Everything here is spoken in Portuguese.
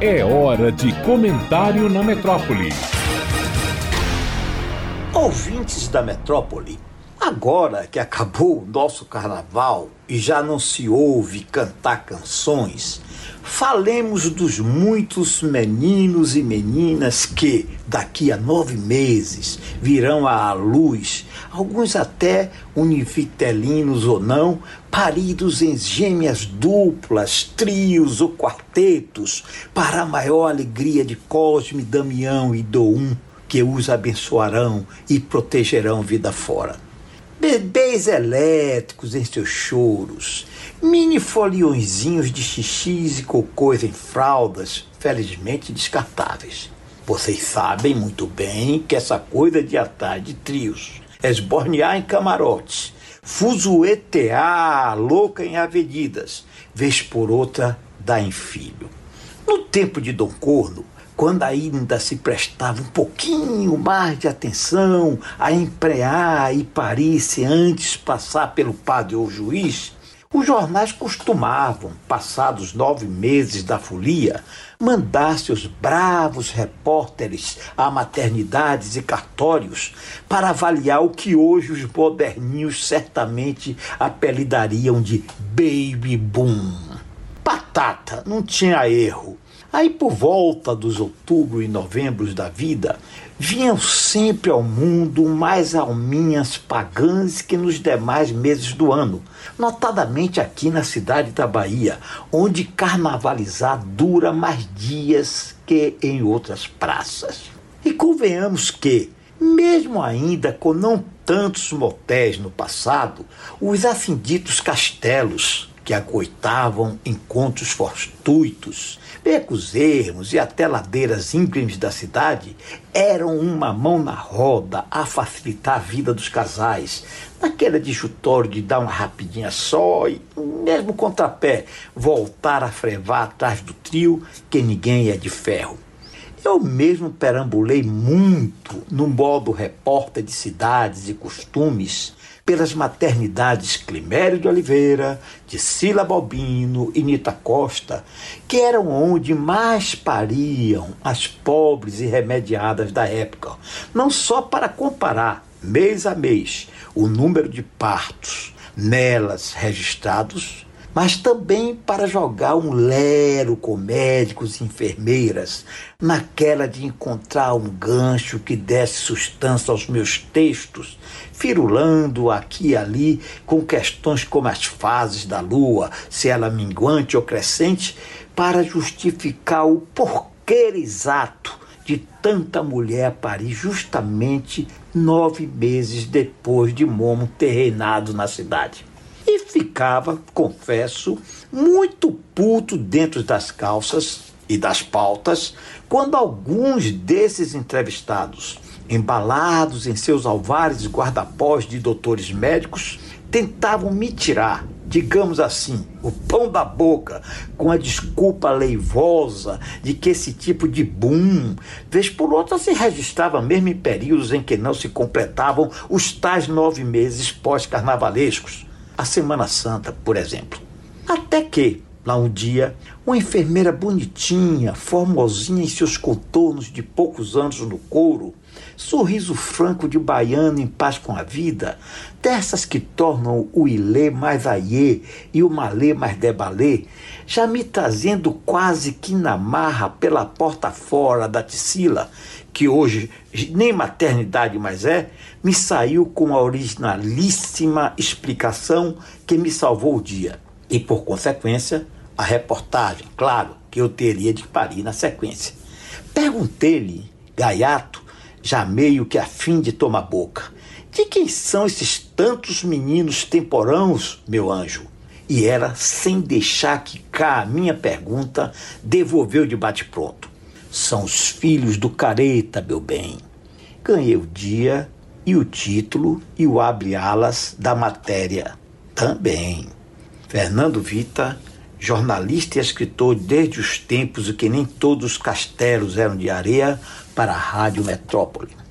É hora de comentário na metrópole. Ouvintes da metrópole, agora que acabou o nosso carnaval e já não se ouve cantar canções, falemos dos muitos meninos e meninas que, daqui a nove meses, virão à luz, alguns até univitelinos ou não, paridos em gêmeas duplas, trios ou quartetos, para a maior alegria de Cosme, Damião e Doum, que os abençoarão e protegerão vida fora. Bebês elétricos em seus choros, mini foliõezinhos de xixis e cocôs em fraldas, felizmente descartáveis. Vocês sabem muito bem que essa coisa de atar de trios, esbornear em camarotes, fuzuetear louca em avenidas, vez por outra dá em filho. No tempo de Dom Corno, quando ainda se prestava um pouquinho mais de atenção a emprear e parir se antes passar pelo padre ou juiz, os jornais costumavam, passados nove meses da folia, mandar seus bravos repórteres a maternidades e cartórios para avaliar o que hoje os moderninhos certamente apelidariam de baby boom. Batata, não tinha erro. Aí, por volta dos outubro e novembros da vida, vinham sempre ao mundo mais alminhas pagãs que nos demais meses do ano, notadamente aqui na cidade da Bahia, onde carnavalizar dura mais dias que em outras praças. E convenhamos que, mesmo ainda com não tantos motéis no passado, os assim ditos castelos, que acoitavam encontros fortuitos, becos ermos e até ladeiras íngremes da cidade eram uma mão na roda a facilitar a vida dos casais, naquela disjutório de dar uma rapidinha só e, mesmo contrapé, voltar a frevar atrás do trio que ninguém é de ferro. Eu mesmo perambulei muito no modo repórter de cidades e costumes pelas maternidades Climério de Oliveira, de Sila Balbino e Nita Costa, que eram onde mais pariam as pobres e remediadas da época, não só para comparar mês a mês o número de partos nelas registrados, mas também para jogar um lero com médicos e enfermeiras, naquela de encontrar um gancho que desse sustância aos meus textos, firulando aqui e ali com questões como as fases da lua, se ela minguante ou crescente, para justificar o porquê exato de tanta mulher parir justamente nove meses depois de Momo ter reinado na cidade e ficava, confesso, muito puto dentro das calças e das pautas quando alguns desses entrevistados, embalados em seus alvares guardapós de doutores médicos, tentavam me tirar, digamos assim, o pão da boca, com a desculpa leivosa de que esse tipo de boom, vez por outra, se registrava mesmo em períodos em que não se completavam os tais nove meses pós-carnavalescos a Semana Santa, por exemplo. Até que, lá um dia, uma enfermeira bonitinha, formosinha em seus contornos de poucos anos no couro, sorriso franco de baiano em paz com a vida, dessas que tornam o ilê mais aiê e o malê mais debalê, já me trazendo quase que na marra pela porta fora da Ticila, que hoje nem maternidade mais é, me saiu com a originalíssima explicação que me salvou o dia. E, por consequência, a reportagem, claro, que eu teria de parir na sequência. Perguntei-lhe, gaiato, já meio que a fim de tomar boca, de quem são esses tantos meninos temporãos, meu anjo? E ela, sem deixar que cá a minha pergunta, devolveu de bate-pronto. São os filhos do careta, meu bem. Ganhei o dia e o título e o abre-alas da matéria também. Fernando Vita, jornalista e escritor desde os tempos em que nem todos os castelos eram de areia, para a Rádio Metrópole.